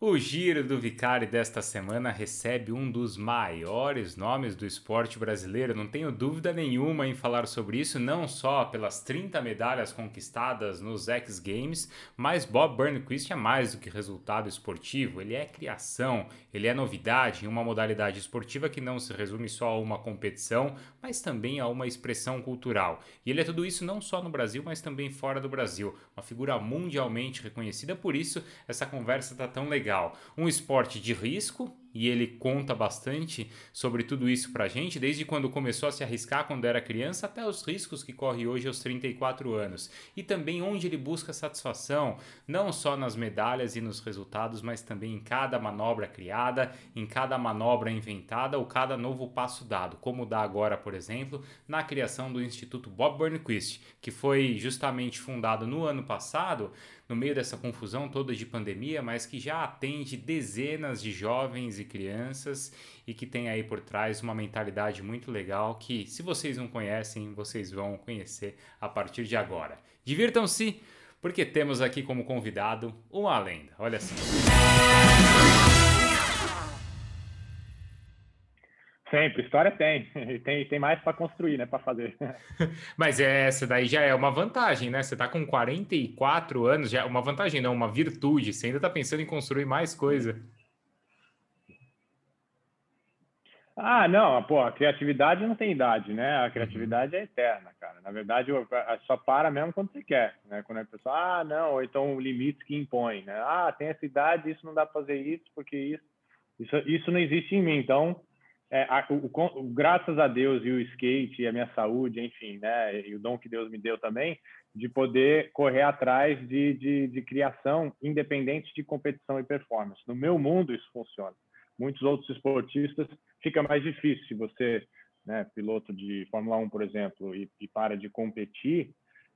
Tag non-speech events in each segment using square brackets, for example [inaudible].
O Giro do Vicari desta semana recebe um dos maiores nomes do esporte brasileiro, não tenho dúvida nenhuma em falar sobre isso, não só pelas 30 medalhas conquistadas nos X Games, mas Bob Burnquist é mais do que resultado esportivo, ele é criação, ele é novidade em uma modalidade esportiva que não se resume só a uma competição, mas também a uma expressão cultural. E ele é tudo isso não só no Brasil, mas também fora do Brasil, uma figura mundialmente reconhecida, por isso essa conversa está tão legal legal. Um esporte de risco, e ele conta bastante sobre tudo isso pra gente, desde quando começou a se arriscar quando era criança até os riscos que corre hoje aos 34 anos. E também onde ele busca satisfação, não só nas medalhas e nos resultados, mas também em cada manobra criada, em cada manobra inventada ou cada novo passo dado, como dá agora, por exemplo, na criação do Instituto Bob Burnquist, que foi justamente fundado no ano passado no meio dessa confusão toda de pandemia, mas que já atende dezenas de jovens e crianças e que tem aí por trás uma mentalidade muito legal que, se vocês não conhecem, vocês vão conhecer a partir de agora. Divirtam-se, porque temos aqui como convidado uma lenda. Olha só. Sempre, história tem. [laughs] Tem, tem mais para construir, né? Para fazer. [laughs] Mas essa daí já é uma vantagem, né? Você está com 44 anos, já é uma vantagem, não, uma virtude. Você ainda está pensando em construir mais coisa. Ah, não, pô, a criatividade não tem idade, né? A criatividade é eterna, cara. Na verdade, só para mesmo quando você quer, né? Quando a pessoa, ah, não, ou então o limite que impõe, né? Ah, tem essa idade, isso não dá para fazer isso, porque isso, isso, isso não existe em mim. Então, é, a, o, o, graças a Deus e o skate e a minha saúde, enfim, né, e o dom que Deus me deu também, de poder correr atrás de, de, de criação independente de competição e performance. No meu mundo isso funciona. Muitos outros esportistas fica mais difícil. Se você, né, piloto de Fórmula 1, por exemplo, e, e para de competir,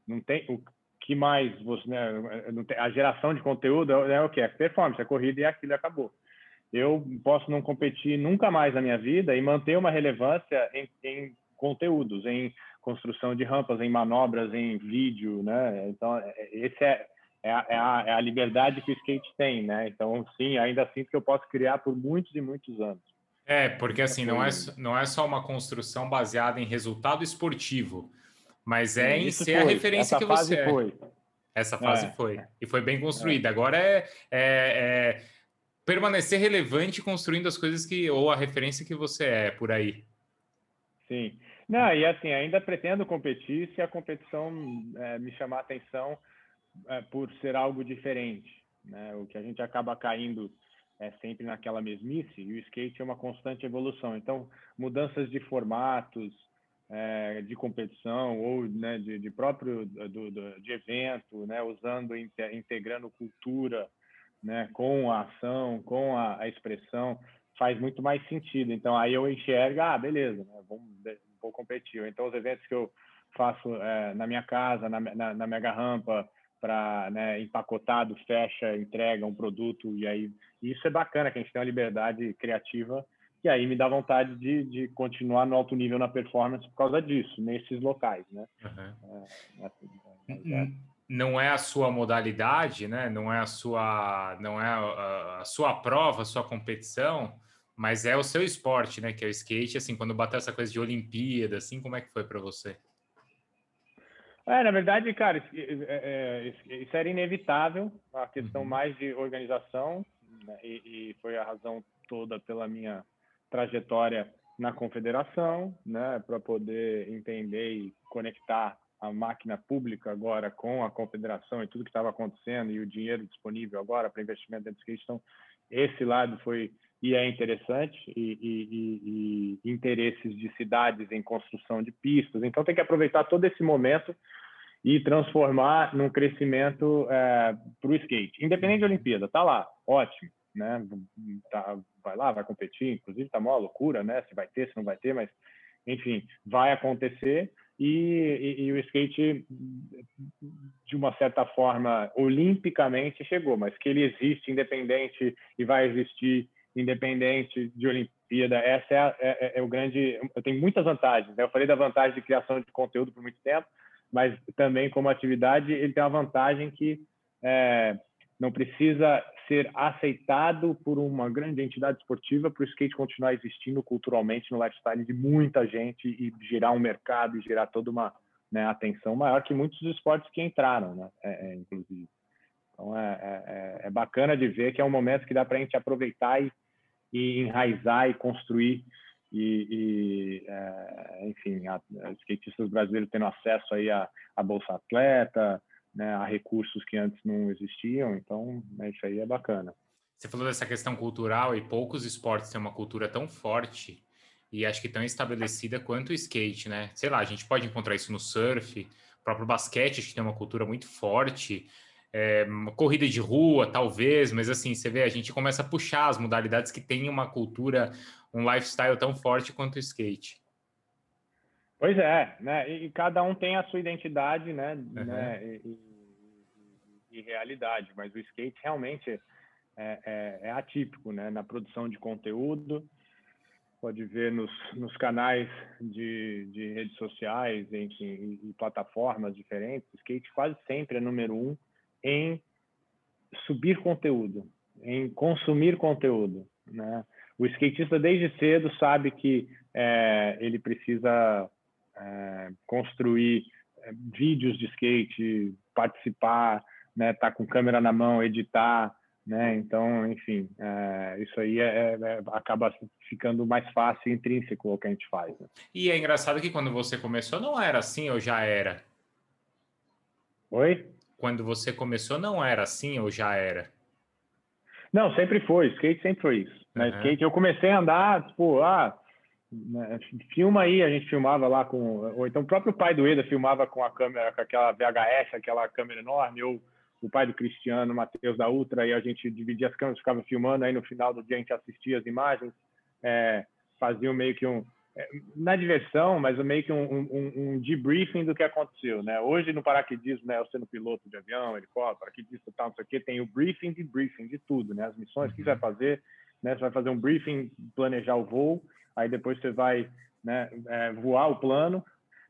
não tem o que mais você, né, a geração de conteúdo é, é o que? É performance, é corrida e aquilo acabou. Eu posso não competir nunca mais na minha vida e manter uma relevância em, em conteúdos, em construção de rampas, em manobras, em vídeo, né? Então, é, é, esse é, é a, é, a, é, a, liberdade que o skate tem, né? Então, sim, ainda sinto que eu posso criar por muitos e muitos anos. É, porque assim, não é, não é só uma construção baseada em resultado esportivo, mas é em ser foi. a referência Essa que você é. Foi. Essa fase é. foi. E foi bem construída. Agora é, é permanecer relevante construindo as coisas que ou a referência que você é por aí. Sim. Não, e assim, ainda pretendo competir se a competição é, me chamar a atenção é, por ser algo diferente. Né? O que a gente acaba caindo é sempre naquela mesmice, e o skate é uma constante evolução. Então, mudanças de formatos, é, de competição ou né, de, de próprio do, do, de evento, né, usando, integrando cultura, né, com a ação, com a, a, expressão, faz muito mais sentido. Então, aí eu enxergo, ah, beleza, né, vamos, vou competir. Então, os eventos que eu faço é, na minha casa, na, na, na Mega Rampa, para né, empacotado, fecha, entrega um produto, e aí isso é bacana, que a gente tem uma liberdade criativa, e aí me dá vontade de, de continuar no alto nível na performance por causa disso, nesses locais, né? Uhum. É, assim, é, é não é a sua modalidade, né? Não é a sua, não é a, a, sua prova, a sua competição, mas é o seu esporte, né? Que é o skate. Assim, quando bateu essa coisa de Olimpíada, assim, como é que foi para você? É, na verdade, cara, isso é, é, era inevitável, a questão uhum. mais de organização, né? e, e foi a razão toda pela minha trajetória na confederação, né, para poder entender e conectar a máquina pública agora com a confederação e tudo que estava acontecendo e o dinheiro disponível agora para investimento dentro do skate, então esse lado foi e é interessante e, e, e, interesses de cidades em construção de pistas. Então tem que aproveitar todo esse momento e transformar num crescimento é, para o skate, independente de Olimpíada. Tá lá, ótimo, né? Tá, vai lá, vai competir. Inclusive tá uma loucura, né? Se vai ter, se não vai ter, mas enfim, vai acontecer e, e, e, o skate, de uma certa forma, olimpicamente chegou, mas que ele existe independente e vai existir independente de Olimpíada, essa é, a, é, é, é o grande. Tenho muitas vantagens. Né? Eu falei da vantagem de criação de conteúdo por muito tempo, mas também como atividade ele tem uma vantagem que é, não precisa ser aceitado por uma grande entidade esportiva para o skate continuar existindo culturalmente no lifestyle de muita gente e girar um mercado e gerar toda uma né, atenção maior que muitos esportes que entraram, né, é, é, inclusive. Então é, é, é, é, bacana de ver que é um momento que dá para a gente aproveitar e, e, enraizar e construir e, e é, enfim, a skatistas brasileiros tendo acesso aí a, a bolsa atleta, né, a recursos que antes não existiam. Então, né, isso aí é bacana. Você falou dessa questão cultural e poucos esportes têm uma cultura tão forte e acho que tão estabelecida quanto o skate, né? Sei lá, a gente pode encontrar isso no surf, próprio basquete, acho que tem uma cultura muito forte. É, corrida de rua, talvez, mas assim, você vê, a gente começa a puxar as modalidades que têm uma cultura, um lifestyle tão forte quanto o skate. Pois é, né? E, cada um tem a sua identidade, né? Uhum. né? E, e, e, realidade, mas o skate realmente é, é, é, atípico, né? Na produção de conteúdo, pode ver nos, nos canais de, de redes sociais, enfim, e, plataformas diferentes, o skate quase sempre é número um em subir conteúdo, em consumir conteúdo, né? O skatista desde cedo sabe que é, ele precisa é, construir é, vídeos de skate, participar, né, tá com câmera na mão, editar, né? Então, enfim, é, isso aí é, é, acaba ficando mais fácil, intrínseco ao que a gente faz. Né? E é engraçado que quando você começou não era assim ou já era? Oi? Quando você começou não era assim ou já era? Não, sempre foi. Skate sempre foi isso. Uhum. Skate, eu comecei a andar, tipo, ah, né, filma aí, a gente filmava lá com. Ou então o próprio pai do Eda filmava com a câmera, com aquela VHS, aquela câmera enorme, ou o pai do Cristiano, Matheus da Ultra, e a gente dividia as câmeras, ficava filmando, aí no final do dia a gente assistia as imagens, é, fazia meio que um. É, na diversão, mas meio que um, um, um, debriefing do que aconteceu, né? Hoje no paraquedismo, né, eu sendo piloto de avião, helicóptero, paraquedista, tal, não sei o quê, tem o briefing de briefing de tudo, né? As missões, o que você vai uhum. fazer, né? Você vai fazer um briefing, planejar o voo, aí depois você vai né, é, voar o plano,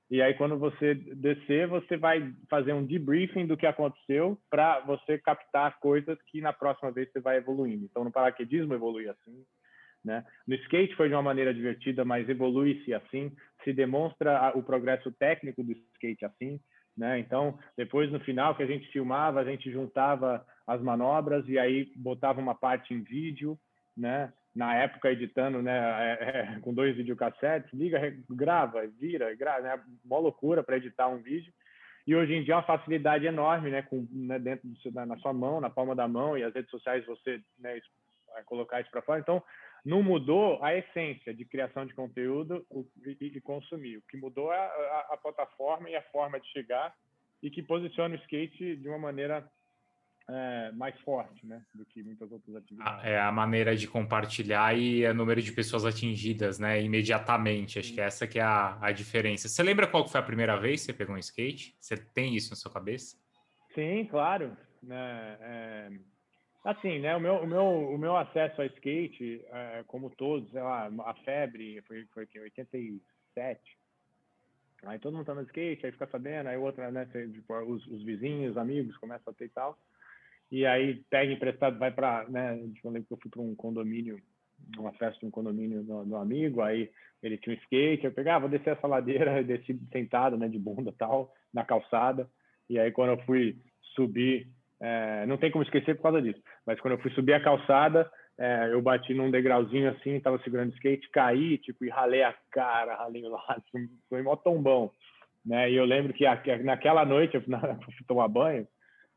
e aí quando você descer, você vai fazer um debriefing do que aconteceu para você captar coisas que na próxima vez você vai evoluindo. Então no paraquedismo evolui assim, né? No skate foi de uma maneira divertida, mas evolui-se assim, se demonstra o progresso técnico do skate assim, né? Então, depois no final que a gente filmava, a gente juntava as manobras e aí botava uma parte em vídeo, né? na época editando, né, é, é, com dois videocassetes, liga, grava, vira, grava, né, uma loucura para editar um vídeo. E hoje em dia é uma facilidade enorme, né, com né, dentro do, na, na sua mão, na palma da mão e as redes sociais você né, colocar isso para fora. Então, não mudou a essência de criação de conteúdo e, consumir. O que mudou é a, a, a plataforma e a forma de chegar e que posiciona o skate de uma maneira é, mais forte, né, do que muitas outras atividades. É a maneira de compartilhar e o número de pessoas atingidas, né, imediatamente. Acho que essa que é a, a diferença. Você lembra qual foi a primeira vez que você pegou um skate? Você tem isso na sua cabeça? Sim, claro. É, é, assim, né, o meu, o meu, o meu acesso a skate, é, como todos, sei lá, a febre foi, foi em 87. Aí todo mundo tá no skate, aí fica sabendo, aí outra, né, tipo, os, os vizinhos, amigos começam a ter e tal. E aí pega emprestado, vai para, né, eu lembro que eu fui para um condomínio, uma festa de um condomínio do, do, amigo, aí ele tinha um skate, eu pegava, ah, vou descer essa ladeira, [laughs] desci sentado, né, de bunda tal, na calçada, e aí quando eu fui subir, é, não tem como esquecer por causa disso, mas quando eu fui subir a calçada, é, eu bati num degrauzinho assim, tava segurando o skate, caí, tipo, e ralei a cara, ralei o lado, [laughs] foi mó tombão, né, e eu lembro que naquela noite, [laughs] eu fui tomar banho,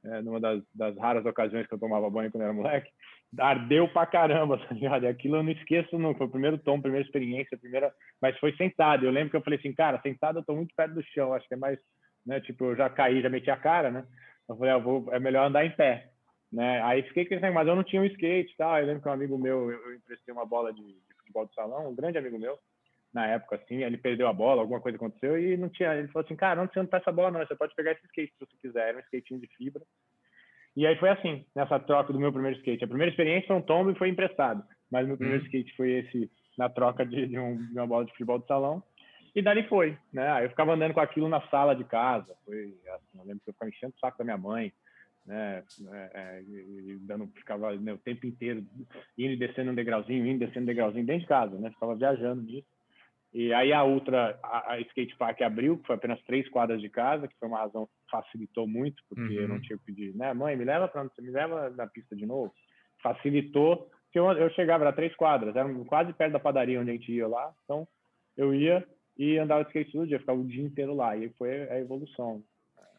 é, numa das, das, raras ocasiões que eu tomava banho quando era moleque, ardeu pra caramba, [laughs] tá aquilo eu não esqueço nunca, foi o primeiro tom, primeira experiência, primeira, mas foi sentado. Eu lembro que eu falei assim, cara, sentado eu tô muito perto do chão, acho que é mais, né, tipo, eu já caí, já meti a cara, né? Eu falei, ah, vou, é melhor andar em pé, né? Aí fiquei com mas eu não tinha um skate e tal. Eu lembro que um amigo meu, eu, eu emprestei uma bola de, de futebol de salão, um grande amigo meu, na época, assim, ele perdeu a bola, alguma coisa aconteceu e não tinha. Ele falou assim, cara, não precisa essa bola, não, você pode pegar esse skate se você quiser. Era um skatinho de fibra. E aí foi assim, nessa troca do meu primeiro skate. A primeira experiência foi um tombo e foi emprestado, mas meu primeiro hum. skate foi esse, na troca de, de, um, de, uma bola de futebol de salão. E dali foi, né? Aí eu ficava andando com aquilo na sala de casa. Foi assim, eu lembro que eu ficava enchendo o saco da minha mãe. né? É, é, dando, ficava né, o tempo inteiro indo e descendo um degrauzinho, indo e descendo um degrauzinho dentro de casa, né? Ficava viajando nisso. E aí a Ultra, a, a, skate park abriu, que foi apenas três quadras de casa, que foi uma razão que facilitou muito, porque uhum. eu não uhum. tinha que pedir, né? Mãe, me leva para me leva na pista de novo. Facilitou, eu, eu chegava, era três quadras, era quase perto da padaria onde a gente ia lá, então eu ia e andava de skate todo dia, ficava o dia inteiro lá, e foi a evolução.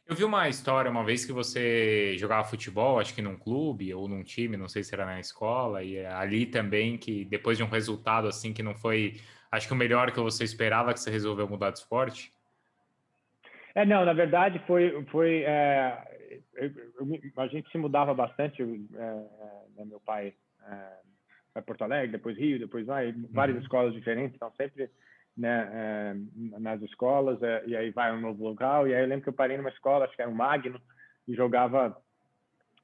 Eu vi uma história uma vez que você jogava futebol, acho que num clube ou num time, não sei se era na escola, e ali também que depois de um resultado assim que não foi, acho que o melhor que você esperava, que você resolveu mudar de esporte? É, não, na verdade foi, foi é, eu, eu, a gente se mudava bastante, é, é, meu pai é, vai Porto Alegre, depois Rio, depois vai, várias uhum. escolas diferentes, então sempre né, é, nas escolas, é, e aí vai a um novo local. E aí eu lembro que eu parei numa escola, acho que era um Magno, e jogava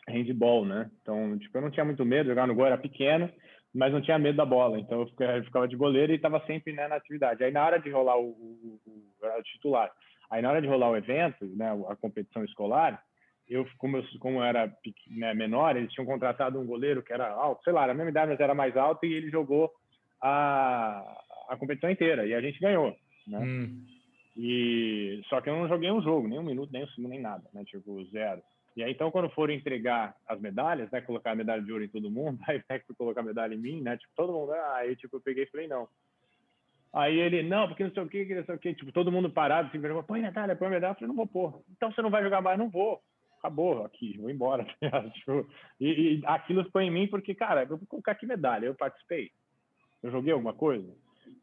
handball, né? Então, tipo, eu não tinha muito medo, jogar no gol era pequeno, mas não tinha medo da bola. Então, eu ficava, eu de goleiro e estava sempre né, na atividade. Aí, na hora de rolar o, o, o, o, titular, aí na hora de rolar o evento, né, a competição escolar, eu, como eu como era né, menor, eles tinham contratado um goleiro que era alto, sei lá, era a mesma idade, mas era mais alto, e ele jogou a, a competição inteira e a gente ganhou, né? Hum. E só que eu não joguei um jogo, nem um minuto, nem um segundo, nem nada, né? Tipo zero. E aí então quando foram entregar as medalhas, né, colocar a medalha de ouro em todo mundo, [laughs] aí técnico colocar a medalha em mim, né? Tipo todo mundo, ah, aí tipo eu peguei e falei não. Aí ele, não, porque não sei o que, não sei o que, tipo, todo mundo parado, assim, põe medalha, põe medalha. Eu falei, não vou pôr. Então você não vai jogar mais, não vou. Acabou aqui, vou embora. [laughs] tipo, e, e aquilo foi em mim porque, cara, eu vou colocar aqui medalha, eu participei. Eu joguei alguma coisa?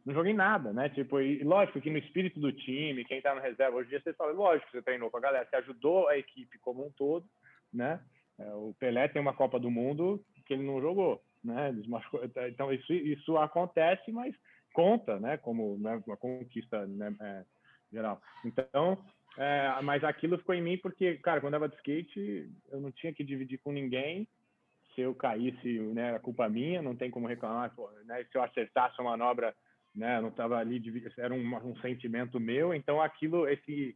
Não joguei nada, né? Tipo, e lógico que no espírito do time, quem tá no reserva hoje em dia, você fala, lógico você treinou com a galera, você ajudou a equipe como um todo, né? É, o Pelé tem uma Copa do Mundo que ele não jogou, né? Então isso, isso acontece, mas conta, né? Como né? uma conquista né? É, geral. Então, é, mas aquilo ficou em mim porque, cara, quando eu andava de skate, eu não tinha que dividir com ninguém. Se eu caísse, né, a culpa minha, não tem como reclamar. Pô, né? Se eu acertasse uma manobra né? Não estava ali, era um, um, sentimento meu. Então, aquilo, esse,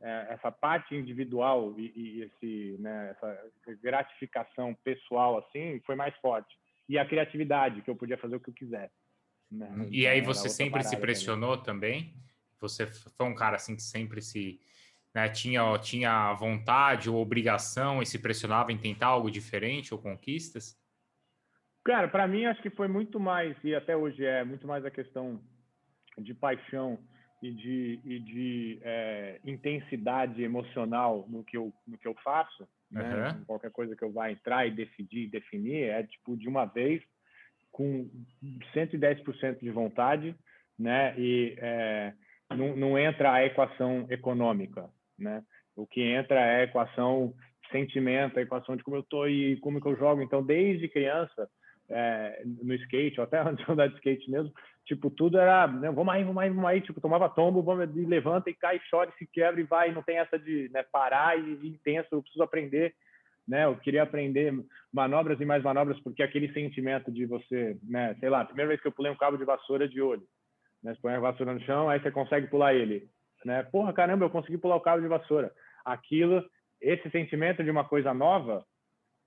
é, essa parte individual e, e esse, né, essa gratificação pessoal, assim, foi mais forte. E a criatividade, que eu podia fazer o que eu quisesse. Né? E aí você sempre se pressionou também. também? Você foi um cara assim que sempre se né, tinha tinha vontade ou obrigação e se pressionava em tentar algo diferente ou conquistas? Cara, para mim acho que foi muito mais, e até hoje é, muito mais a questão de paixão e de, e de é, intensidade emocional no que eu, no que eu faço. Né? Uhum. Qualquer coisa que eu vá entrar e decidir, definir, é tipo de uma vez, com 110% de vontade, né? E é, não, não entra a equação econômica, né? O que entra é a equação sentimento, a equação de como eu estou e como que eu jogo. Então, desde criança, é, no skate, ou até [laughs] antes de andar de skate mesmo, tipo, tudo era, né, vamos aí, vamos aí, vamos aí, tipo, tomava tombo, vamos, e levanta e cai, chora, se quebra e vai, não tem essa de né, parar e, e intenso, eu preciso aprender, né, eu queria aprender manobras e mais manobras, porque aquele sentimento de você, né, sei lá, primeira vez que eu pulei um cabo de vassoura de olho, né, você põe a vassoura no chão, aí você consegue pular ele, né, porra, caramba, eu consegui pular o cabo de vassoura, aquilo, esse sentimento de uma coisa nova,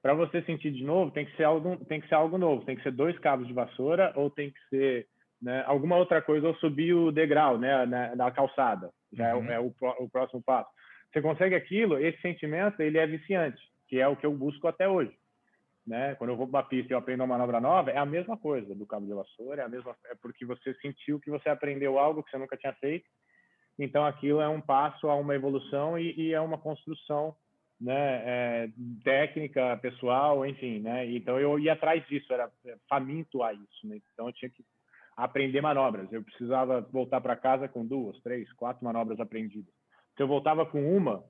para você sentir de novo, tem que ser algo, tem que ser algo novo, tem que ser dois cabos de vassoura ou tem que ser né, alguma outra coisa, ou subir o degrau, né, na, na calçada, já uhum. é, é o, o, próximo passo. Você consegue aquilo, esse sentimento, ele é viciante, que é o que eu busco até hoje. Né? Quando eu vou para uma pista e eu aprendo uma manobra nova, é a mesma coisa do cabo de vassoura, é a mesma, é porque você sentiu que você aprendeu algo que você nunca tinha feito. Então aquilo é um passo a uma evolução e, e é uma construção né, é, técnica, pessoal, enfim, né? Então eu ia atrás disso, era faminto a isso, né? Então eu tinha que aprender manobras. Eu precisava voltar para casa com duas, três, quatro manobras aprendidas. Se eu voltava com uma,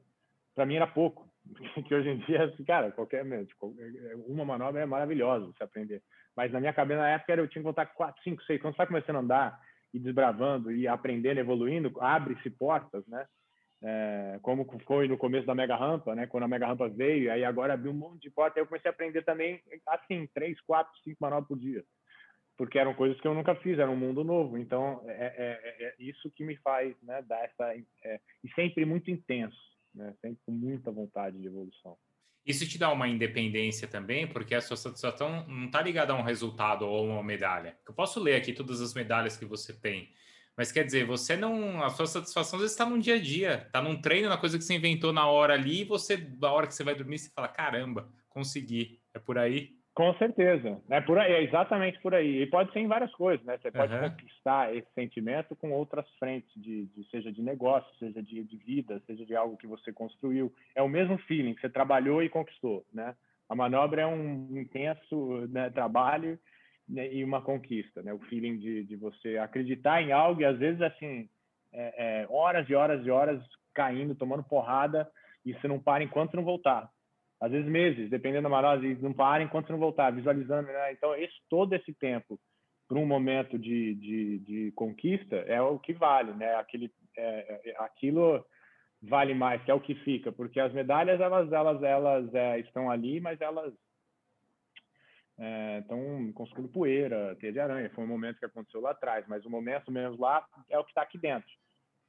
para mim era pouco. [laughs] Que hoje em dia, assim, cara, qualquer uma manobra é maravilhosa você aprender. Mas na minha cabeça na época eu tinha que voltar quatro, cinco, seis. Quando você está começando a andar e desbravando e aprendendo, evoluindo, abre-se portas, né? É, como foi no começo da Mega Rampa, né? Quando a Mega Rampa veio, aí agora abriu um monte de porta, aí eu comecei a aprender também, assim, três, quatro, cinco manobras por dia, porque eram coisas que eu nunca fiz, era um mundo novo. Então, é, é, é, é isso que me faz, né? Dar essa é, e sempre muito intenso, né? Sempre com muita vontade de evolução. Isso te dá uma independência também, porque a sua satisfação não está ligada a um resultado ou a uma medalha. Eu posso ler aqui todas as medalhas que você tem, mas quer dizer, você não. A sua satisfação às vezes está no dia a dia, está num treino, na coisa que você inventou na hora ali, e você, na hora que você vai dormir, você fala: caramba, consegui. É por aí? Com certeza, é por aí, é exatamente por aí. E pode ser em várias coisas, né? Você pode uhum. conquistar esse sentimento com outras frentes, de, de seja de negócio, seja de, de, vida, seja de algo que você construiu. É o mesmo feeling que você trabalhou e conquistou, né? A manobra é um intenso né, trabalho né, e uma conquista, né? O feeling de, de você acreditar em algo e às vezes assim é, é, horas e horas e horas caindo, tomando porrada e você não para enquanto não voltar às vezes meses, dependendo da marose, não para enquanto não voltar, visualizando. Né? Então, esse, todo esse tempo para um momento de, de, de, conquista é o que vale, né? Aquele, é, é, aquilo vale mais, que é o que fica, porque as medalhas elas elas elas é, estão ali, mas elas estão é, construindo poeira, teia de aranha. Foi um momento que aconteceu lá atrás, mas o momento mesmo lá é o que está aqui dentro.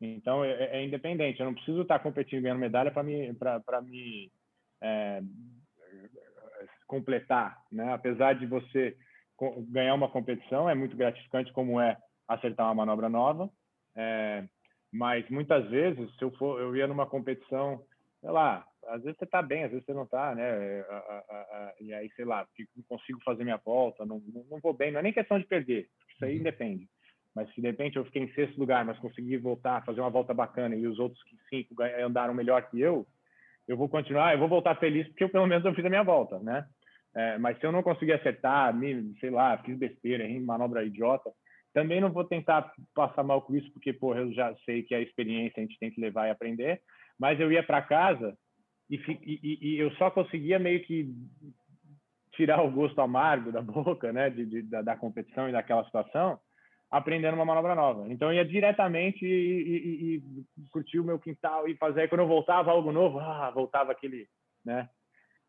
Então é, é, independente. Eu não preciso estar tá competindo ganhando medalha para me para me é, completar, né? Apesar de você ganhar uma competição, é muito gratificante como é acertar uma manobra nova, é, mas muitas vezes, se eu for, eu ia numa competição, sei lá, às vezes você está bem, às vezes você não está, né? E aí, sei lá, não consigo fazer minha volta, não, não vou bem, não é nem questão de perder, isso aí uhum. depende. Mas se de repente eu fiquei em sexto lugar, mas consegui voltar, fazer uma volta bacana e os outros cinco andaram melhor que eu, eu vou continuar, eu vou voltar feliz porque eu, pelo menos eu fiz a minha volta, né? É, mas se eu não conseguir acertar, me, sei lá, fiz besteira, em manobra idiota, também não vou tentar passar mal com isso, porque, porra, eu já sei que a experiência a gente tem que levar e aprender, mas eu ia para casa e, e, e, eu só conseguia meio que tirar o gosto amargo da [laughs] boca, né, de, de da, da competição e daquela situação, aprendendo uma manobra nova. Então ia diretamente e, e, e, curtir o meu quintal e fazer. Quando eu voltava algo novo, ah, voltava aquele, né?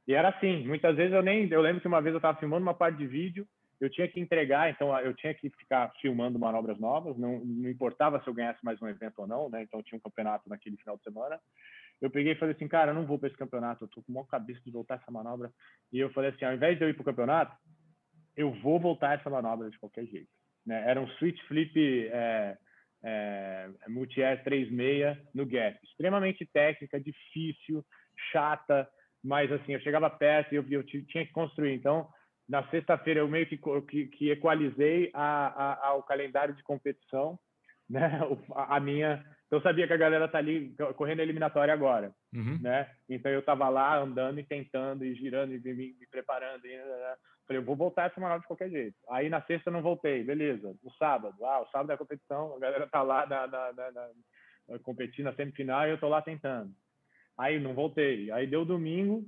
E era assim. Muitas vezes eu nem, eu lembro que uma vez eu estava filmando uma parte de vídeo, eu tinha que entregar, então eu tinha que ficar filmando manobras novas. Não, não importava se eu ganhasse mais um evento ou não, né? Então tinha um campeonato naquele final de semana. Eu peguei e falei assim, cara, eu não vou para esse campeonato, eu tô com uma cabeça de voltar essa manobra. E eu falei assim, ao invés de eu ir para o campeonato, eu vou voltar essa manobra de qualquer jeito. Né? Era um switch flip é, é, multi-air 3.6 no gap. Extremamente técnica, difícil, chata, mas assim, eu chegava perto e eu, eu tinha que construir. Então, na sexta-feira eu meio que, que, que equalizei a, a, ao calendário de competição, né? [laughs] a minha então, eu sabia que a galera tá ali correndo a eliminatória agora, uhum. né? Então, eu tava lá andando e tentando e girando e me, me preparando. E, né? Falei, eu vou voltar essa manobra de qualquer jeito. Aí, na sexta, eu não voltei. Beleza. No sábado. Ah, o sábado é a competição. A galera tá lá na, na, na, na competindo na semifinal e eu tô lá tentando. Aí, não voltei. Aí, deu domingo.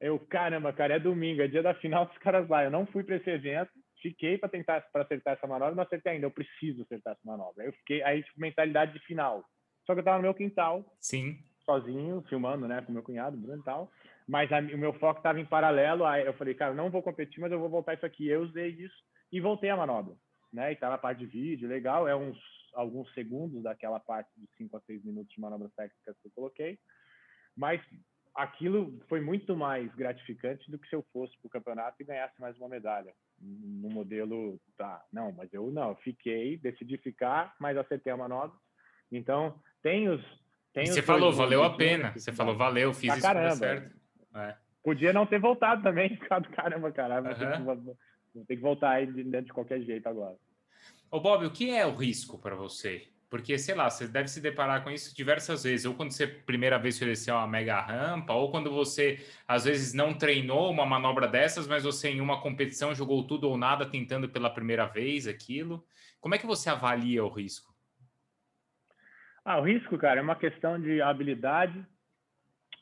Eu, caramba, cara, é domingo. É dia da final dos caras lá. Eu não fui para esse evento fiquei para tentar para acertar essa manobra, não acertei ainda. Eu preciso acertar essa manobra. Aí eu fiquei aí tipo mentalidade de final. Só que eu tava no meu quintal, sim, sozinho, filmando, né, com meu cunhado, Bruno e tal. Mas a, o meu foco estava em paralelo. Aí eu falei, cara, não vou competir, mas eu vou voltar isso aqui. Eu usei isso e voltei a manobra, né? E tava a parte de vídeo, legal. É uns alguns segundos daquela parte de 5 a 6 minutos de manobras técnicas que eu coloquei. Mas aquilo foi muito mais gratificante do que se eu fosse para o campeonato e ganhasse mais uma medalha no modelo tá não mas eu não fiquei decidi ficar mas acertei a manobra então tem os tem você falou valeu a pena você falou valeu fiz isso caramba. certo é. podia não ter voltado também [laughs] ficado caramba cara uhum. vou ter que voltar aí dentro de qualquer jeito agora Ô Bob o que é o risco para você porque, sei lá, você deve se deparar com isso diversas vezes. Ou quando você primeira vez ofereceu uma mega rampa, ou quando você, às vezes, não treinou uma manobra dessas, mas você em uma competição jogou tudo ou nada tentando pela primeira vez aquilo. Como é que você avalia o risco? Ah, o risco, cara, é uma questão de habilidade,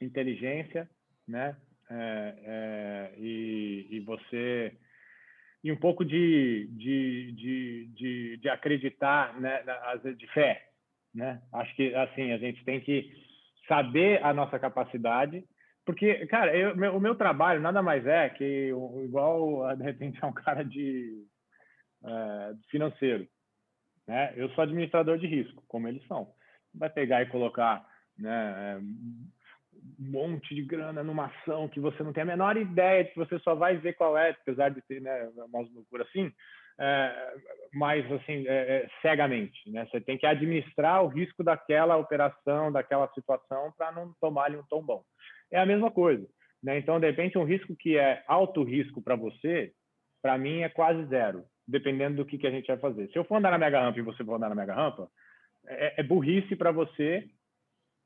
inteligência, né? É, é, e, e você e um pouco de, de, de, de, de acreditar, né, de fé, né? Acho que assim a gente tem que saber a nossa capacidade, porque cara, eu, meu, o meu trabalho nada mais é que igual [laughs] de repente é um cara de é, financeiro, né? Eu sou administrador de risco, como eles são. Vai pegar e colocar, né? Monte de grana numa ação que você não tem a menor ideia de que você só vai ver qual é, apesar de ter né, uma loucura assim, é, mas assim, é, é, cegamente. Né? Você tem que administrar o risco daquela operação, daquela situação, para não tomar ali um tom bom. É a mesma coisa. Né? Então, de repente, um risco que é alto risco para você, para mim é quase zero, dependendo do que, que a gente vai fazer. Se eu for andar na mega rampa e você for andar na mega rampa, é, é burrice para você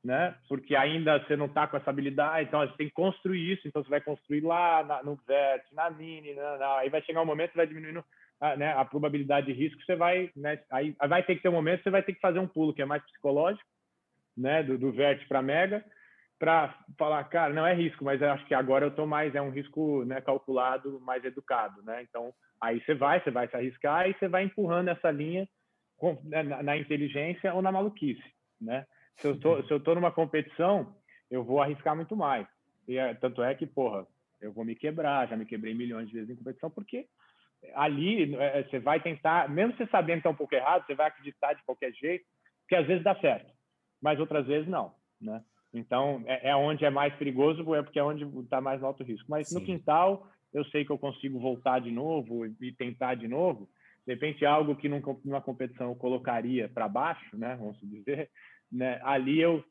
né? Porque ainda você não está com essa habilidade, então você tem que construir isso, então você vai construir lá na, no vértice, na mini, na, na, aí vai chegar um momento que vai diminuindo a, né, a probabilidade de risco, você vai, né, aí vai ter que ter um momento, você vai ter que fazer um pulo que é mais psicológico, né, do, do para mega, para falar, cara, não é risco, mas eu acho que agora eu estou mais, é um risco né, calculado, mais educado, né? Então, aí você vai, você vai se arriscar e você vai empurrando essa linha com, né, na, na inteligência ou na maluquice, né? Se eu tô, se eu tô numa competição, eu vou arriscar muito mais. E é, tanto é que, porra, eu vou me quebrar, já me quebrei milhões de vezes em competição, porque ali é, você vai tentar, mesmo você sabendo que é um pouco errado, você vai acreditar de qualquer jeito, que às vezes dá certo, mas outras vezes não, né? Então, é, é onde é mais perigoso, é porque é onde está mais alto risco. Mas Sim. no quintal, eu sei que eu consigo voltar de novo e tentar de novo. De repente, algo que numa competição eu colocaria para baixo, né? Vamos dizer, né? Ali eu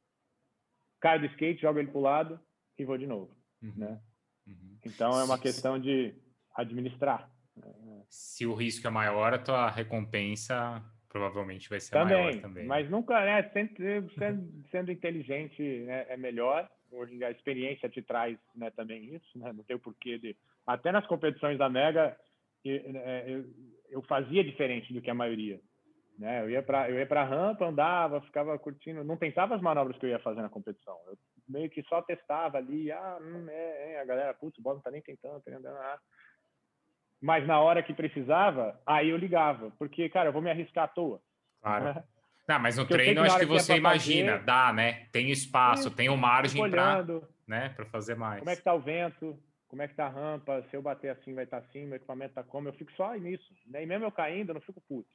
caio do skate, jogo ele para o lado e vou de novo, uhum. né? Uhum. Então é uma questão de administrar. Se o risco é maior, a tua recompensa provavelmente vai ser também, maior também. Mas nunca, né? Sendo, sendo, sendo inteligente né, é melhor. Hoje a experiência te traz né, também isso, né? Não tem o porquê de. Até nas competições da Mega, eu, né, eu, eu fazia diferente do que a maioria. Né? Eu ia para eu ia para rampa, andava, ficava curtindo, não pensava as manobras que eu ia fazer na competição. Eu meio que só testava ali, ah, hum, é, é, a galera, putz, o bola não tá nem tentando, tá andando, ah. Mas na hora que precisava, aí eu ligava, porque cara, eu vou me arriscar à toa. Claro. Né? [laughs] Não, mas no porque treino eu acho que, você imagina, fazer, dá, né? Tem espaço, tem o margem para né, para fazer mais. Como é que tá o vento? Como é que tá a rampa? Se eu bater assim, vai estar tá assim, meu equipamento tá como? Eu fico só nisso. Né? E mesmo eu caindo, eu não fico puto.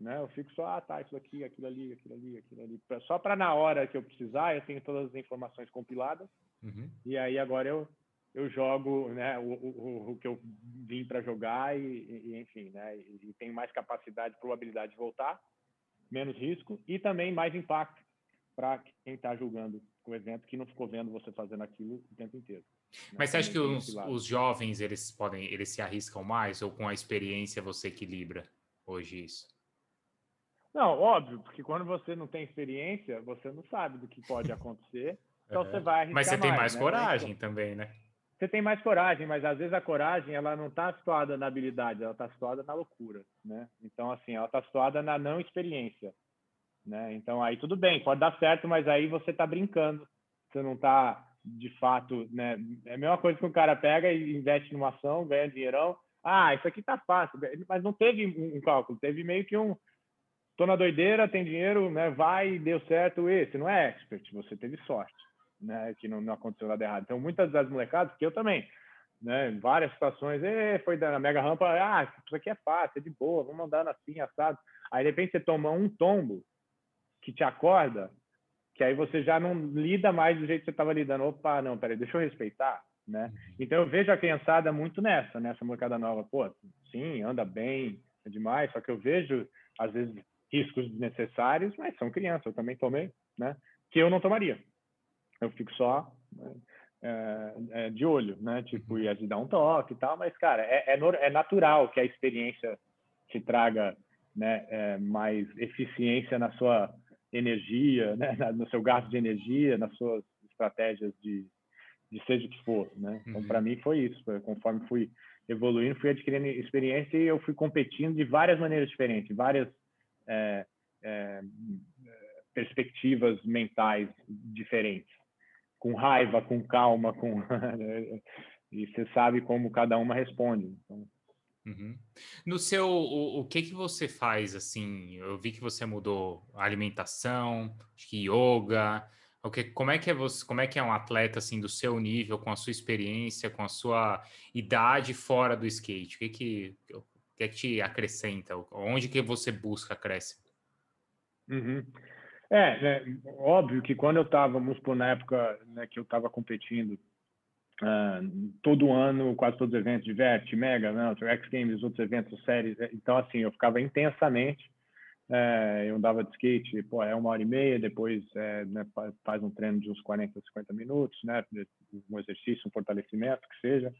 Né? Eu fico só, ah, tá, isso aqui, aquilo ali, aquilo ali, aquilo ali. Só para na hora que eu precisar, eu tenho todas as informações compiladas. Uhum. E aí agora eu, eu jogo né, o, o, o que eu vim para jogar e, e, enfim, né? E, tenho mais capacidade, probabilidade de voltar, menos risco e também mais impacto para quem está julgando o evento que não ficou vendo você fazendo aquilo o tempo inteiro. Né? Mas você acha que os, os jovens eles podem eles se arriscam mais ou com a experiência você equilibra hoje isso? Não, óbvio, porque quando você não tem experiência, você não sabe do que pode acontecer. [laughs] Então é. você vai arriscar Mas você tem mais, mais né? coragem também, né? Você tem mais coragem, mas às vezes a coragem ela não está situada na habilidade, ela está situada na loucura, né? Então assim, ela está situada na não experiência, né? Então aí tudo bem, pode dar certo, mas aí você está brincando, você não está de fato, né? É a mesma coisa que o cara pega e investe numa ação, ganha dinheirão. Ah, isso aqui tá fácil, mas não teve um cálculo, teve meio que um tô na doideira, tem dinheiro, né? Vai, deu certo. Esse não é expert, você teve sorte, né? Que não, não aconteceu nada errado. Então, muitas das molecadas, que eu também, né? Várias situações, foi na mega rampa, ah, isso aqui é fácil, é de boa, vamos andar assim, assado. Aí, de repente, você toma um tombo que te acorda, que aí você já não lida mais do jeito que você estava lidando. Opa, não, peraí, deixa eu respeitar, né? Então, eu vejo a criançada muito nessa, nessa molecada nova. Pô, sim, anda bem, é demais, só que eu vejo, às vezes, riscos desnecessários, mas são crianças, eu também tomei, né? Que eu não tomaria. Eu fico só é, é, de olho, né? Tipo, ia te dar um toque e tal, mas, cara, é, é, é natural que a experiência te traga né, é, mais eficiência na sua energia, né? no seu gasto de energia, nas suas estratégias de, de seja o que for, né? Então, para uhum. mim foi isso. Conforme fui evoluindo, fui adquirindo experiência e eu fui competindo de várias maneiras diferentes, várias é, é, perspectivas mentais diferentes, com raiva, com calma, com [laughs] e você sabe como cada uma responde. Então... Uhum. No seu, o, o, que que você faz assim? Eu vi que você mudou alimentação, acho que yoga. O que, como é que é você, como é que é um atleta assim do seu nível, com a sua experiência, com a sua idade fora do skate? O que que que, é que te acrescenta? Onde que você busca crescimento? Uhum. É, né, óbvio que quando eu estava, vamos supor, na época né, que eu estava competindo, uh, todo ano, quase todos os eventos, Divert, Mega, né, X Games, outros eventos, séries, é, então assim, eu ficava intensamente, é, eu andava de skate, pô, é uma hora e meia, depois é, né, faz um treino de uns 40, 50 minutos, né, um exercício, um fortalecimento, que seja,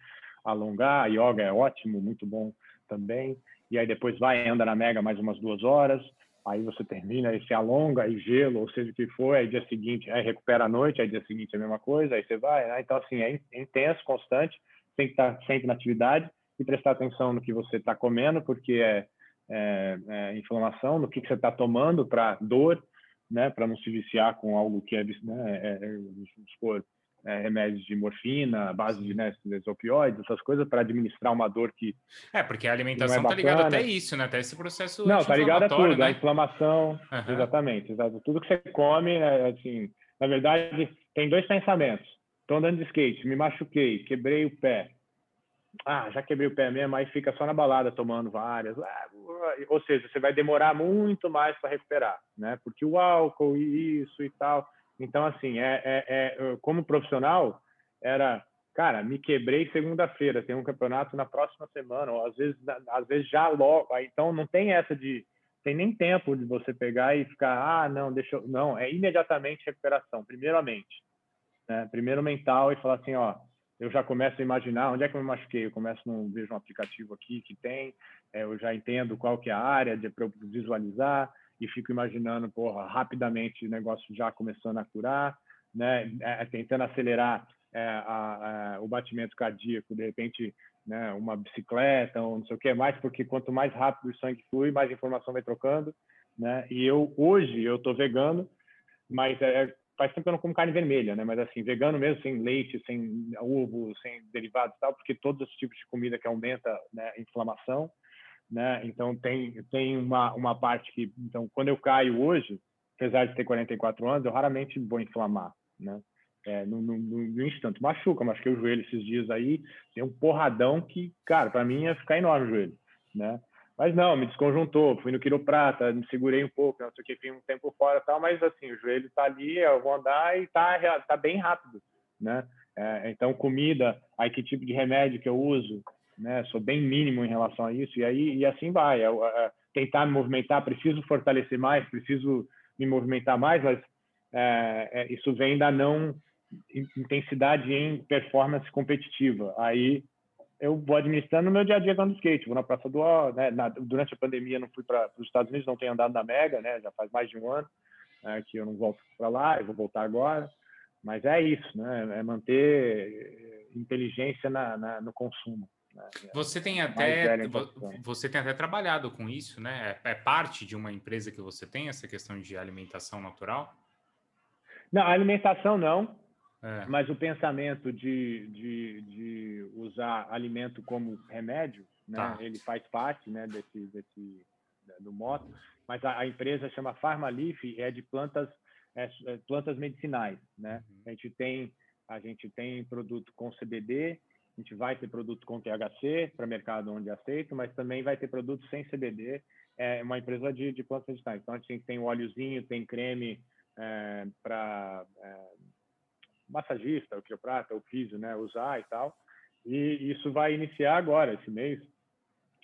alongar, yoga é ótimo, muito bom também, e aí depois vai, anda na Mega mais umas duas horas, aí você termina e se alonga, e gelo, ou seja o que for, aí dia seguinte, aí recupera a noite, aí dia seguinte é a mesma coisa, aí você vai, né? então assim, é intenso, constante, tem que estar sempre na atividade e prestar atenção no que você está comendo, porque é, é, é, inflamação, no que, que você está tomando para dor, né, para não se viciar com algo que é, né, é, é, supor, é, remédios de morfina, base de né, opioides, essas coisas, para administrar uma dor que. É, porque a alimentação está é ligada até isso, né? Até esse processo. Não, está ligado a tudo, né? a inflamação, uhum. exatamente. Tudo que você come, né, assim, na verdade, tem dois pensamentos. Estou andando de skate, me machuquei, quebrei o pé. Ah, já quebrei o pé mesmo, aí fica só na balada tomando várias. Ah, ou seja, você vai demorar muito mais para recuperar, né? Porque o álcool e isso e tal. Então, assim, é, é, é, como profissional, era, cara, me quebrei segunda-feira, tem um campeonato na próxima semana, ou às vezes, às vezes já logo. Então, não tem essa de, tem nem tempo de você pegar e ficar, ah, não, deixa eu. Não, é imediatamente recuperação, primeiramente. Né? Primeiro mental e falar assim, ó, eu já começo a imaginar onde é que eu me machuquei. Eu começo a vejo um aplicativo aqui que tem, é, eu já entendo qual que é a área de para visualizar e fico imaginando, porra, rapidamente o negócio já começando a curar, né? É, tentando acelerar é, a, a, o batimento cardíaco, de repente, né, uma bicicleta ou não sei o que mais, porque quanto mais rápido o sangue flui, mais informação vai trocando, né? E eu hoje eu tô vegano, mas é, faz tempo que eu não como carne vermelha, né? Mas assim, vegano mesmo, sem leite, sem ovo, sem derivados tal, porque todos os tipos de comida que aumenta né, a inflamação, né? Então tem tem uma uma parte que, então quando eu caio hoje, apesar de ter 44 anos, eu raramente vou inflamar, né? É, no, no, no, instante, machuca, machuquei o joelho esses dias aí, tem um porradão que, cara, para mim ia ficar enorme o joelho, né? Mas não, me desconjuntou, fui no quiroprata, me segurei um pouco, não sei o que, fiquei um tempo fora tal, mas assim, o joelho está ali, eu vou andar e tá, tá bem rápido, né? É, então, comida, aí que tipo de remédio que eu uso, né? Sou bem mínimo em relação a isso, e aí e assim vai. Eu, é, tentar me movimentar, preciso fortalecer mais, preciso me movimentar mais, mas é, é isso vem da não intensidade em performance competitiva. Aí eu vou administrando no meu dia a dia andando skate. Vou na Praça do Ó, né? na, durante a pandemia não fui para os Estados Unidos, não tenho andado na Mega, né? Já faz mais de um ano né? que eu não volto para lá, eu vou voltar agora. Mas é isso, né? É manter inteligência na, na no consumo. Né? Você tem até você tem até trabalhado com isso, né? É, é parte de uma empresa que você tem essa questão de alimentação natural? Não, alimentação não. É. Mas o pensamento de, de, de, usar alimento como remédio, né, tá. ele faz parte né, desse, desse, do moto. Mas a, a empresa chama Farmaleaf é de plantas, é, é, plantas medicinais. Né? Uhum. A, gente tem, a gente tem produto com CBD, a gente vai ter produto com THC para mercado onde é aceito, mas também vai ter produto sem CBD. É uma empresa de, de plantas medicinais. Então, a gente tem óleozinho, tem creme é, para é, massagista, o quiroprata, o físio, né, usar e tal. E isso vai iniciar agora, esse mês,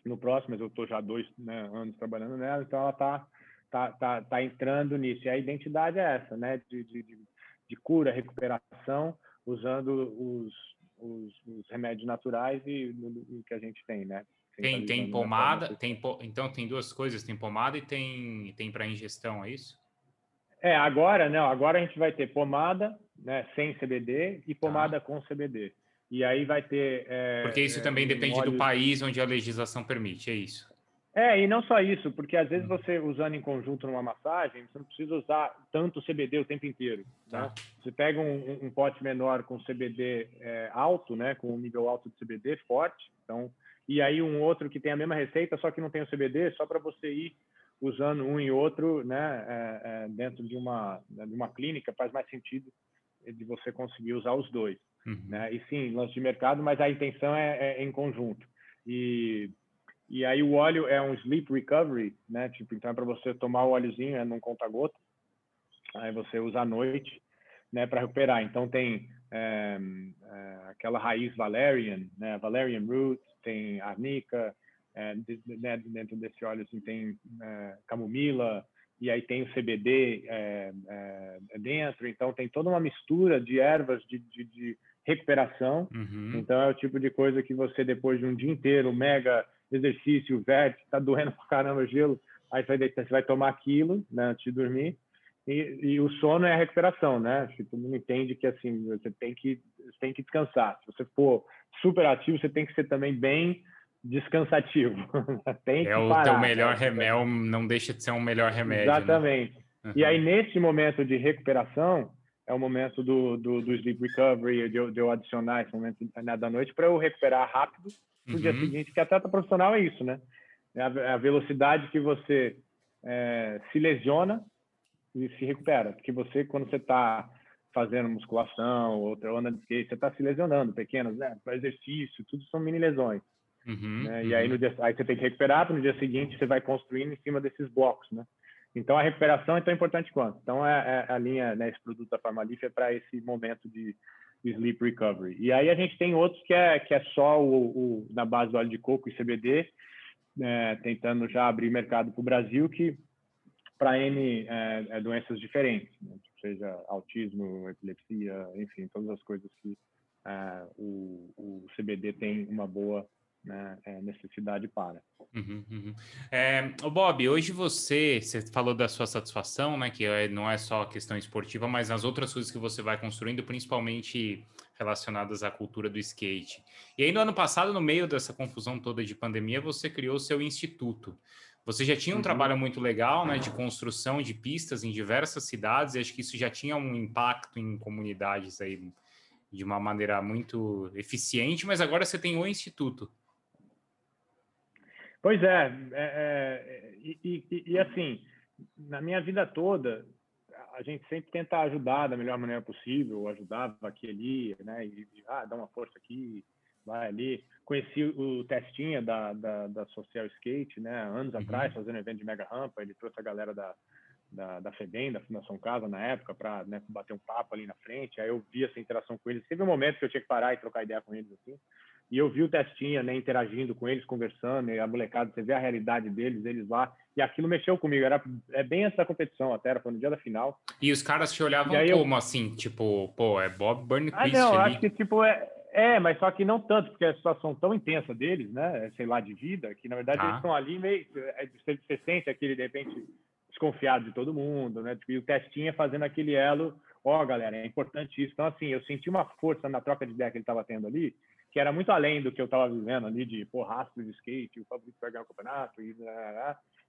no próximo, mas eu estou já dois né, anos trabalhando nela, então ela está tá, tá, tá entrando nisso. E a identidade é essa, né, de, de, de cura, recuperação, usando os, os, os remédios naturais e o que a gente tem, né? Tem, tem pomada, tem, então tem duas coisas, tem pomada e tem, tem para ingestão, é isso? É, agora não, agora a gente vai ter pomada, né, sem CBD e pomada tá. com CBD. E aí vai ter. É, porque isso também é, depende óleo... do país onde a legislação permite, é isso. É, e não só isso, porque às vezes hum. você usando em conjunto numa massagem, você não precisa usar tanto CBD o tempo inteiro. Tá? Né? Você pega um, um, pote menor com CBD é, alto, né, com um nível alto de CBD forte, então, e aí um outro que tem a mesma receita, só que não tem o CBD, só para você ir usando um e outro, né, é, é, dentro de uma de uma clínica faz mais sentido de você conseguir usar os dois, uhum. né? E sim, lance de mercado, mas a intenção é, é, em conjunto. E e aí o óleo é um sleep recovery, né? Tipo, então é para você tomar o óleozinho, é num conta-gota. aí você usa à noite, né, para recuperar. Então tem é, é, aquela raiz valerian, né, valerian root, tem arnica, é, né, dentro desse óleo assim, tem é, camomila, e aí tem o CBD é, é, dentro, então tem toda uma mistura de ervas de, de, de recuperação. Uhum. Então é o tipo de coisa que você, depois de um dia inteiro, mega exercício, vértice, tá doendo pra caramba o gelo, aí você vai, você vai tomar aquilo né, antes de dormir. E, e, o sono é a recuperação, né? Acho que todo mundo entende que assim você tem que você tem que descansar. Se você for super ativo, você tem que ser também bem descansativo. [laughs] tem é o parar, teu melhor né? remédio, não deixa de ser um melhor remédio. Né? Exatamente. Né? Uhum. E aí nesse momento de recuperação é o momento do, do, do sleep recovery, de eu, de eu adicionar esse momento né, da noite para eu recuperar rápido no uhum. dia seguinte. Que atleta profissional é isso, né? É a, é a velocidade que você é, se lesiona e se recupera. Porque você, quando você está fazendo musculação, outra onda de skate, você está se lesionando, pequenas, né? Para exercício, tudo são mini lesões. Uhum, né? uhum. E aí, no dia, aí você tem que recuperar, no dia seguinte você vai construindo em cima desses blocos, né? Então, a recuperação é tão importante quanto. Então, é, é a linha, né, esse produto da Farmalife é para esse momento de, sleep recovery. E aí a gente tem outros que é, que é só o, o na base do óleo de coco e CBD, é, tentando já abrir mercado para o Brasil, que para N é, é, doenças diferentes, né? seja autismo, epilepsia, enfim, todas as coisas que é, o, o, CBD tem uma boa né, é, necessidade para. Uhum, uhum. É, Bob, hoje você, você falou da sua satisfação, né, que é, não é só a questão esportiva, mas as outras coisas que você vai construindo, principalmente relacionadas à cultura do skate. E aí no ano passado, no meio dessa confusão toda de pandemia, você criou o seu instituto. Você já tinha um uhum. trabalho muito legal, né, de construção de pistas em diversas cidades, e acho que isso já tinha um impacto em comunidades aí de uma maneira muito eficiente, mas agora você tem o instituto. Pois é, é, é e, e, e, assim, na minha vida toda, a gente sempre tenta ajudar da melhor maneira possível, ajudava aqui ali, né, e, ah, dá uma força aqui, vai ali. Conheci o Testinha da, da, da Social Skate, né, anos uhum. atrás, fazendo evento de mega rampa. Ele trouxe a galera da, da, da FEBEM, da Fundação Casa, na época, para né, bater um papo ali na frente. Aí eu vi essa interação com eles. Teve um momento que eu tinha que parar e trocar ideia com eles, assim. E eu vi o Testinha, né, interagindo com eles, conversando, e a molecada, você vê a realidade deles, eles lá, e aquilo mexeu comigo. Era é bem essa competição até, era no dia da final. E os caras te olhavam como eu... assim, tipo, pô, é Bob Burnquist ah, não, ali. acho que tipo é é, mas só que não tanto, porque a situação tão intensa deles, né, sei lá, de vida, que na verdade ah. eles estão ali meio. É, você sente aquele, de repente, desconfiado de todo mundo, né? E o testinha fazendo aquele elo, ó, oh, galera, é importante isso. Então, assim, eu senti uma força na troca de ideia que ele estava tendo ali, que era muito além do que eu estava vivendo ali, de, pô, rastro de skate, o Fabrício vai ganhar o campeonato, e,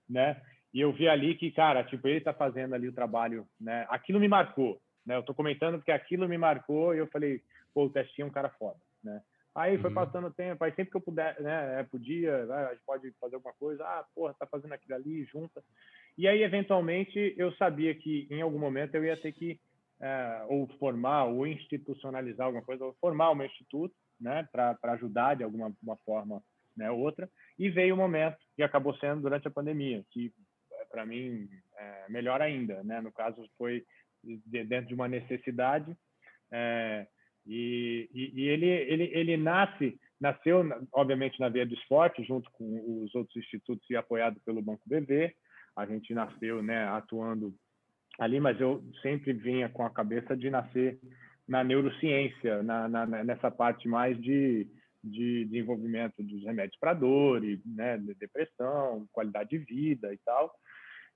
né? E eu vi ali que, cara, tipo, ele está fazendo ali o trabalho, né? Aquilo me marcou, né? Eu estou comentando porque aquilo me marcou e eu falei, pô, o testinho é um cara foda, né? Aí foi uhum. passando o tempo, aí sempre que eu puder, né, é, podia, né, a gente pode fazer alguma coisa, ah, porra, tá fazendo aquilo ali, junta. E aí, eventualmente, eu sabia que em algum momento eu ia ter que é, ou formar, ou institucionalizar alguma coisa, ou formar um instituto, né, para ajudar de alguma forma, né, outra. E veio o momento, e acabou sendo durante a pandemia, que para mim é melhor ainda, né? No caso foi dentro de uma necessidade, é, e, e, e, ele, ele, ele nasce, nasceu, obviamente, na veia do esporte, junto com os outros institutos e apoiado pelo Banco BV. A gente nasceu né, atuando ali, mas eu sempre vinha com a cabeça de nascer na neurociência, na, na nessa parte mais de, de desenvolvimento dos remédios para dor, e, né, depressão, qualidade de vida e tal.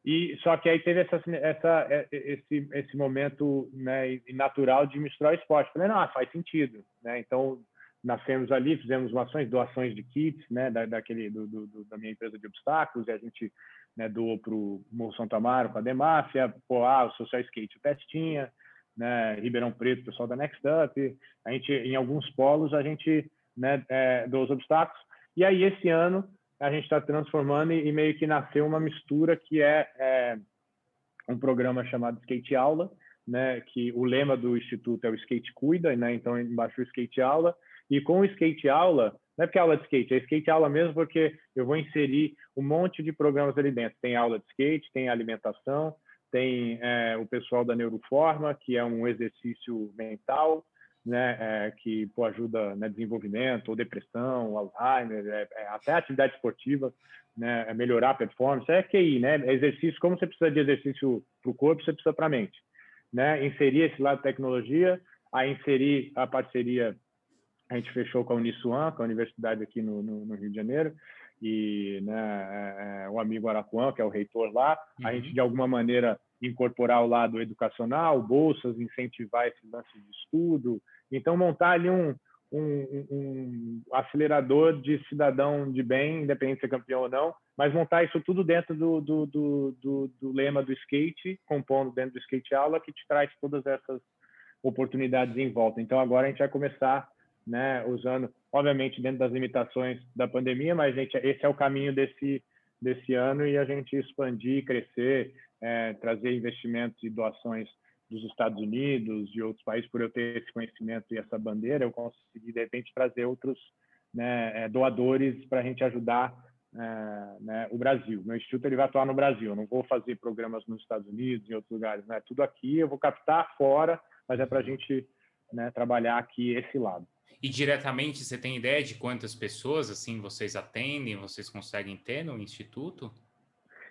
E só que aí teve essa, essa, é, esse, esse momento né, natural de misturar o esporte. Falei, não, faz sentido. Né? Então, nascemos ali, fizemos ações, doações de kits, né, da, daquele, do, do, da minha empresa de obstáculos, e a gente né, doou para o Morro Santo Amaro, para a Demáfia, ah, o Social Skate, o Testinha, né, Ribeirão Preto, pessoal da Next Up. A gente, em alguns polos, a gente né, é, doou os obstáculos. E aí, esse ano, a gente está transformando e, meio que nasceu uma mistura que é, é, um programa chamado Skate Aula, né, que o lema do instituto é o Skate Cuida, né, então embaixo o Skate Aula, e com o Skate Aula, não é porque é aula de skate, é skate aula mesmo porque eu vou inserir um monte de programas ali dentro. Tem aula de skate, tem alimentação, tem é, o pessoal da Neuroforma, que é um exercício mental, né, é, que pô, ajuda né, desenvolvimento, ou depressão, Alzheimer, é, é, até atividade esportiva, né, é melhorar a performance, é QI, né, exercício, como você precisa de exercício para o corpo, você precisa para a mente. Né, inserir esse lado de tecnologia, a inserir a parceria, a gente fechou com a Uniswan, com a universidade aqui no, no, no Rio de Janeiro, e né, é, o amigo Arapuã, que é o reitor lá, uhum. a gente de alguma maneira incorporar o lado educacional, bolsas, incentivar esse lance de estudo, então montar ali um, um, um, acelerador de cidadão de bem, independente de ser campeão ou não, mas montar isso tudo dentro do, do, do, do, do lema do skate, compondo dentro do skate aula, que te traz todas essas oportunidades em volta. Então agora a gente vai começar né, usando, obviamente, dentro das limitações da pandemia, mas gente, esse é o caminho desse, desse ano e a gente expandir, crescer, é, trazer investimentos e doações dos Estados Unidos, de outros países, por eu ter esse conhecimento e essa bandeira, eu consegui, de repente, trazer outros né, é, doadores para a gente ajudar é, né, o Brasil. Meu instituto ele vai atuar no Brasil, não vou fazer programas nos Estados Unidos, em outros lugares, né? tudo aqui, eu vou captar fora, mas é para a gente né, trabalhar aqui esse lado. E diretamente, você tem ideia de quantas pessoas assim vocês atendem, vocês conseguem ter no instituto?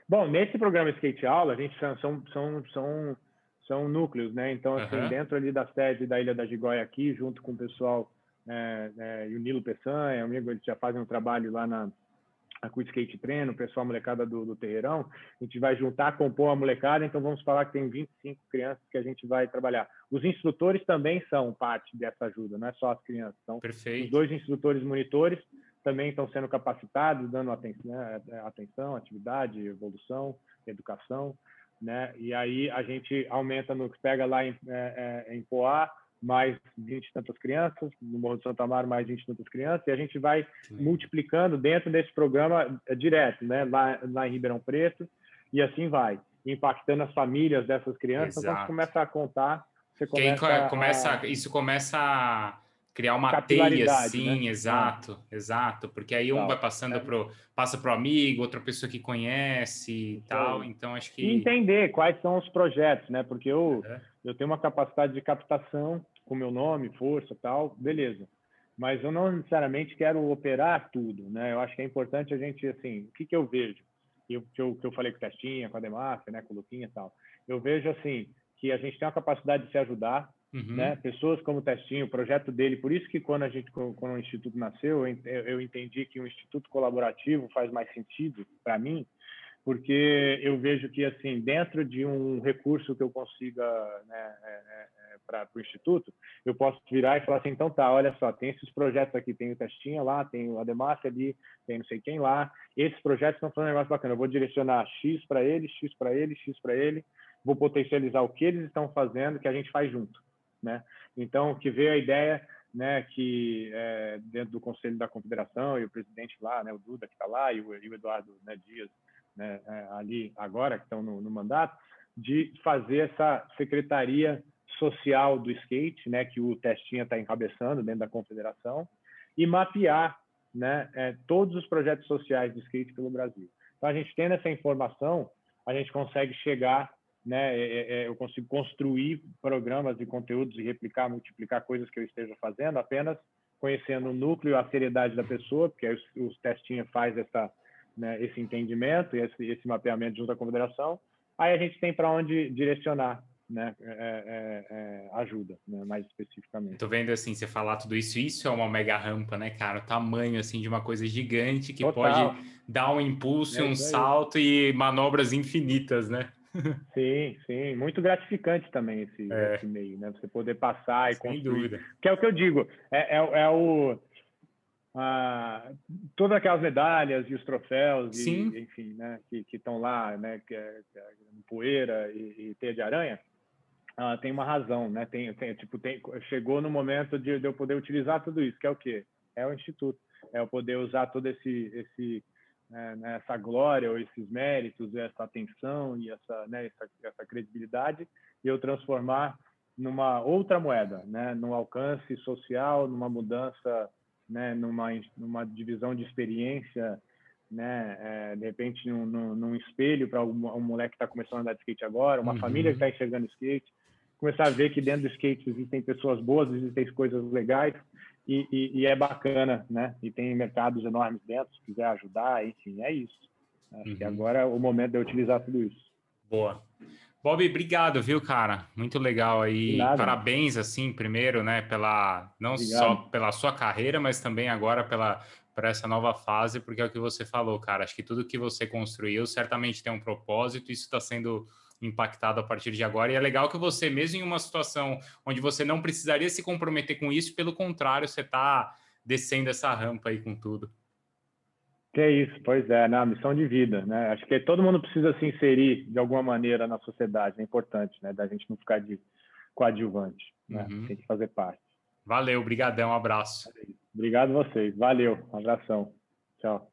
Bom, nesse programa Skate Aula, a gente são são são são núcleos, né? Então, assim, uhum. dentro ali da sede da Ilha da Gigóia aqui, junto com o pessoal é, é, e o Nilo Peçanha, amigo, eles já fazem um trabalho lá na a com skate treino, o pessoal molecada do, do Terreirão, a gente vai juntar, compor a molecada, então vamos falar que tem 25 crianças que a gente vai trabalhar. Os instrutores também são parte dessa ajuda, não é só as crianças. Então, Perfeito. os dois instrutores monitores também estão sendo capacitados, dando atenção, né, atenção atividade, evolução, educação, né? E aí a gente aumenta no que pega lá em, é, é, em Poá, mais 20 e tantas crianças, no Morro de Santa Amaro mais 20 e tantas crianças, e a gente vai Sim. multiplicando dentro desse programa é, direto, né? lá, lá em Ribeirão Preto, e assim vai, impactando as famílias dessas crianças, Exato. então você começa a contar, você começa, começa a... Isso começa a criar uma teia, sim, né? exato, é. exato, porque aí um vai passando é. pro, passa pro amigo, outra pessoa que conhece e tal, então acho que... E entender quais são os projetos, né, porque eu, é. eu tenho uma capacidade de captação com meu nome, força tal, beleza, mas eu não necessariamente quero operar tudo, né, eu acho que é importante a gente, assim, o que que eu vejo? Eu, que, eu, que eu falei com o Testinha, com a Demácia, né, com o Luquinha e tal, eu vejo, assim, que a gente tem a capacidade de se ajudar, Uhum. Né? Pessoas como o Testinho, o projeto dele. Por isso que quando a gente, quando o instituto nasceu, eu entendi que um instituto colaborativo faz mais sentido para mim, porque eu vejo que assim dentro de um recurso que eu consiga né, é, é, para o instituto, eu posso virar e falar assim, então tá, olha só, tem esses projetos aqui, tem o Testinha lá, tem o Ademar ali, tem não sei quem lá, esses projetos estão fazendo um negócio bacana, eu vou direcionar X para ele, X para ele, X para ele, vou potencializar o que eles estão fazendo, que a gente faz junto né? Então, que veio a ideia, né, que é, dentro do Conselho da Confederação e o presidente lá, né, o Duda que está lá e o, e o, Eduardo né, Dias, né, é, ali agora que estão no, no, mandato, de fazer essa secretaria social do skate, né, que o Testinha está encabeçando dentro da Confederação, e mapear, né, é, todos os projetos sociais do skate pelo Brasil. Então, a gente tendo essa informação, a gente consegue chegar né? É, é, é, eu consigo construir programas e conteúdos e replicar, multiplicar coisas que eu esteja fazendo apenas conhecendo o núcleo, a seriedade da pessoa, porque aí os, os testinhos faz essa, né, esse entendimento e esse, esse, mapeamento junto à confederação. Aí a gente tem para onde direcionar, né, é, é, é, ajuda, né, mais especificamente. Tô vendo assim, você falar tudo isso, isso é uma mega rampa, né, cara? O tamanho assim de uma coisa gigante que Total. pode dar um impulso, um salto e manobras infinitas, né? [laughs] Sim, sim, muito gratificante também esse, é. esse meio, né? Você poder passar e Sem construir. Dúvida. Que é o que eu digo, é, é, é o ah, todas aquelas medalhas e os troféus, e, enfim, né, que estão lá, né, que é, que é poeira e, e, teia de aranha, ah, tem uma razão, né? Tem, tem tipo, tem, chegou no momento de, de eu poder utilizar tudo isso, que é o quê? É o instituto, é eu poder usar todo esse esse né, né, essa glória ou esses méritos, essa atenção e essa, né, essa, essa credibilidade, e eu transformar numa outra moeda, né, num alcance social, numa mudança, né, numa, numa divisão de experiência né? É, de repente num, num, num espelho para um, um, moleque que está começando a andar de skate agora, uma uhum. família que está enxergando skate, começar a ver que dentro do skate existem pessoas boas, existem coisas legais e, e, e é bacana, né? E tem mercados enormes dentro, se quiser ajudar, enfim, é isso. Acho uhum. que agora é o momento de eu utilizar tudo isso. Boa. Bob, obrigado, viu, cara? Muito legal aí. Parabéns, assim, primeiro, né, pela não obrigado. só pela sua carreira, mas também agora pela para essa nova fase, porque é o que você falou, cara. Acho que tudo que você construiu certamente tem um propósito. Isso está sendo impactado a partir de agora. E é legal que você, mesmo em uma situação onde você não precisaria se comprometer com isso, pelo contrário, você está descendo essa rampa aí com tudo. Que é isso, pois é, na né? missão de vida, né? Acho que todo mundo precisa se inserir de alguma maneira na sociedade, é importante, né? Da gente não ficar de coadjuvante, né? Uhum. Tem que fazer parte. Valeu, brigadão, um abraço. Obrigado a vocês, valeu, um abração, tchau.